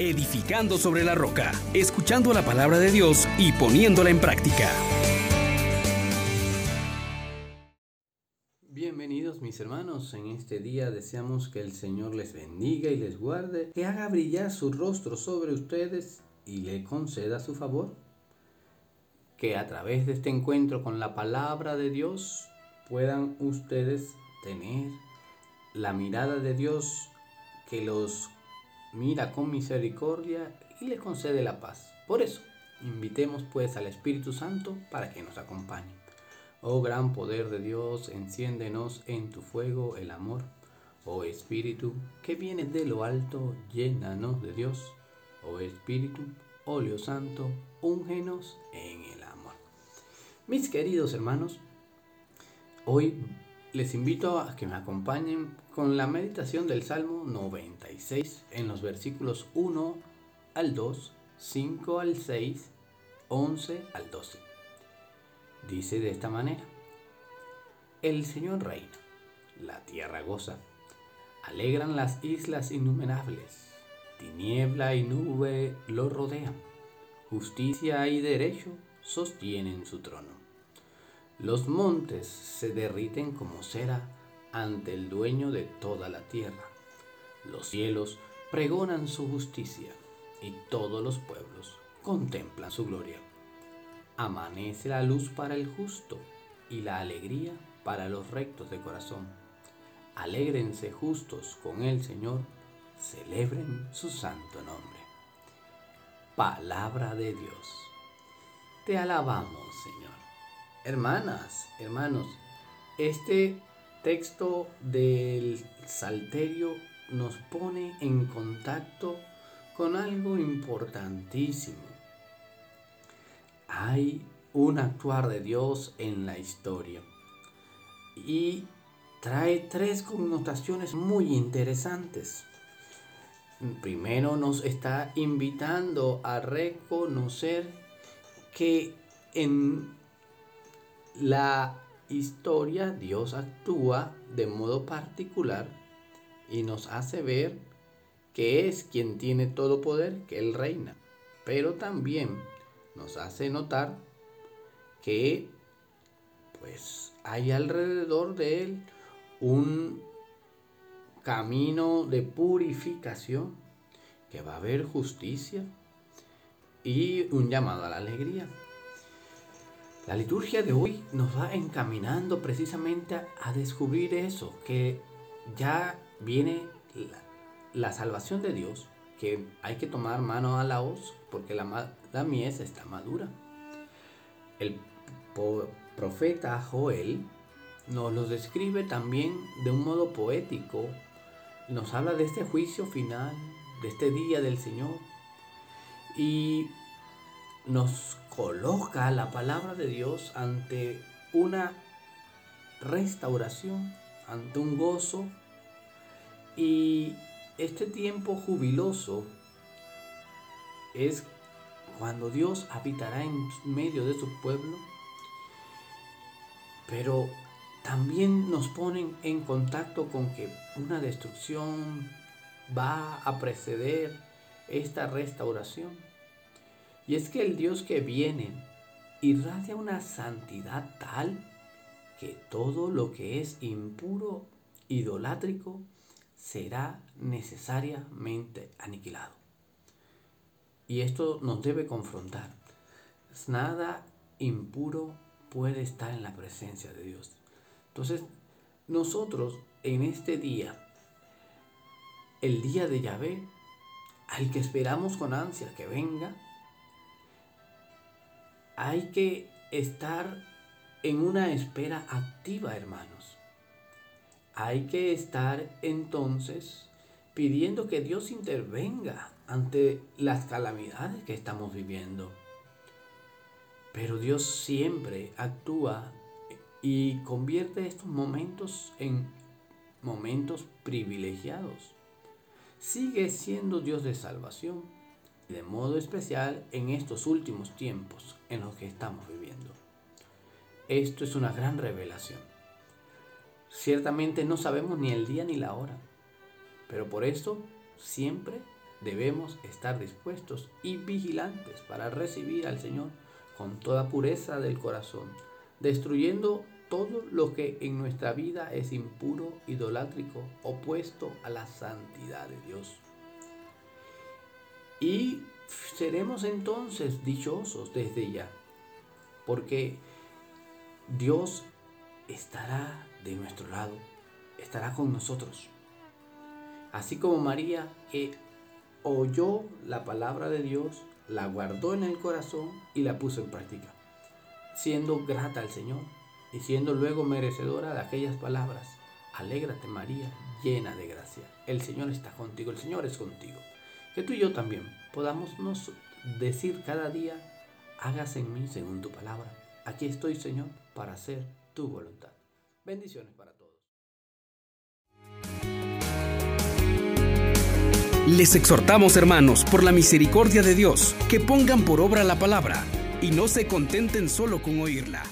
edificando sobre la roca, escuchando la palabra de Dios y poniéndola en práctica. Bienvenidos mis hermanos, en este día deseamos que el Señor les bendiga y les guarde, que haga brillar su rostro sobre ustedes y le conceda su favor. Que a través de este encuentro con la palabra de Dios puedan ustedes tener la mirada de Dios que los mira con misericordia y les concede la paz. Por eso, invitemos pues al Espíritu Santo para que nos acompañe. Oh gran poder de Dios, enciéndenos en tu fuego el amor. Oh Espíritu, que viene de lo alto, llénanos de Dios. Oh Espíritu, óleo santo, úngenos en el amor. Mis queridos hermanos, hoy les invito a que me acompañen con la meditación del Salmo 96 en los versículos 1 al 2, 5 al 6, 11 al 12. Dice de esta manera, El Señor reina, la tierra goza, alegran las islas innumerables, tiniebla y nube lo rodean, justicia y derecho sostienen su trono. Los montes se derriten como cera ante el dueño de toda la tierra. Los cielos pregonan su justicia y todos los pueblos contemplan su gloria. Amanece la luz para el justo y la alegría para los rectos de corazón. Alégrense justos con el Señor, celebren su santo nombre. Palabra de Dios. Te alabamos, Señor. Hermanas, hermanos, este texto del Salterio nos pone en contacto con algo importantísimo. Hay un actuar de Dios en la historia y trae tres connotaciones muy interesantes. Primero nos está invitando a reconocer que en la historia Dios actúa de modo particular y nos hace ver que es quien tiene todo poder, que Él reina. Pero también nos hace notar que pues hay alrededor de Él un camino de purificación, que va a haber justicia y un llamado a la alegría. La liturgia de hoy nos va encaminando precisamente a, descubrir eso, que ya viene la, salvación de Dios, que hay que tomar mano a la hoz porque la, la mies está madura. El profeta Joel nos lo describe también de un modo poético, nos habla de este juicio final, de este día del Señor, y nos coloca la palabra de Dios ante una restauración, ante un gozo y este tiempo jubiloso es cuando Dios habitará en medio de su pueblo, pero también nos ponen en contacto con que una destrucción va a preceder esta restauración. Y es que el Dios que viene irradia una santidad tal que todo lo que es impuro, idolátrico, será necesariamente aniquilado. Y esto nos debe confrontar. Nada impuro puede estar en la presencia de Dios. Entonces, nosotros en este día, el día de Yahvé, al que esperamos con ansia que venga, hay que estar en una espera activa, hermanos. Hay que estar entonces pidiendo que Dios intervenga ante las calamidades que estamos viviendo. Pero Dios siempre actúa y convierte estos momentos en momentos privilegiados. Sigue siendo Dios de salvación de modo especial en estos últimos tiempos en los que estamos viviendo. Esto es una gran revelación. Ciertamente no sabemos ni el día ni la hora, pero por eso siempre debemos estar dispuestos y vigilantes para recibir al Señor con toda pureza del corazón, destruyendo todo lo que en nuestra vida es impuro, idolátrico, opuesto a la santidad de Dios. Y seremos entonces dichosos desde ya, porque Dios estará de nuestro lado, estará con nosotros. Así como María que oyó la palabra de Dios, la guardó en el corazón y la puso en práctica, siendo grata al Señor y siendo luego merecedora de aquellas palabras. Alégrate María, llena de gracia. El Señor está contigo, el Señor es contigo. Que tú y yo también podamos nos decir cada día, hágase en mí según tu palabra. Aquí estoy, Señor, para hacer tu voluntad. Bendiciones para todos. Les exhortamos, hermanos, por la misericordia de Dios, que pongan por obra la palabra y no se contenten solo con oírla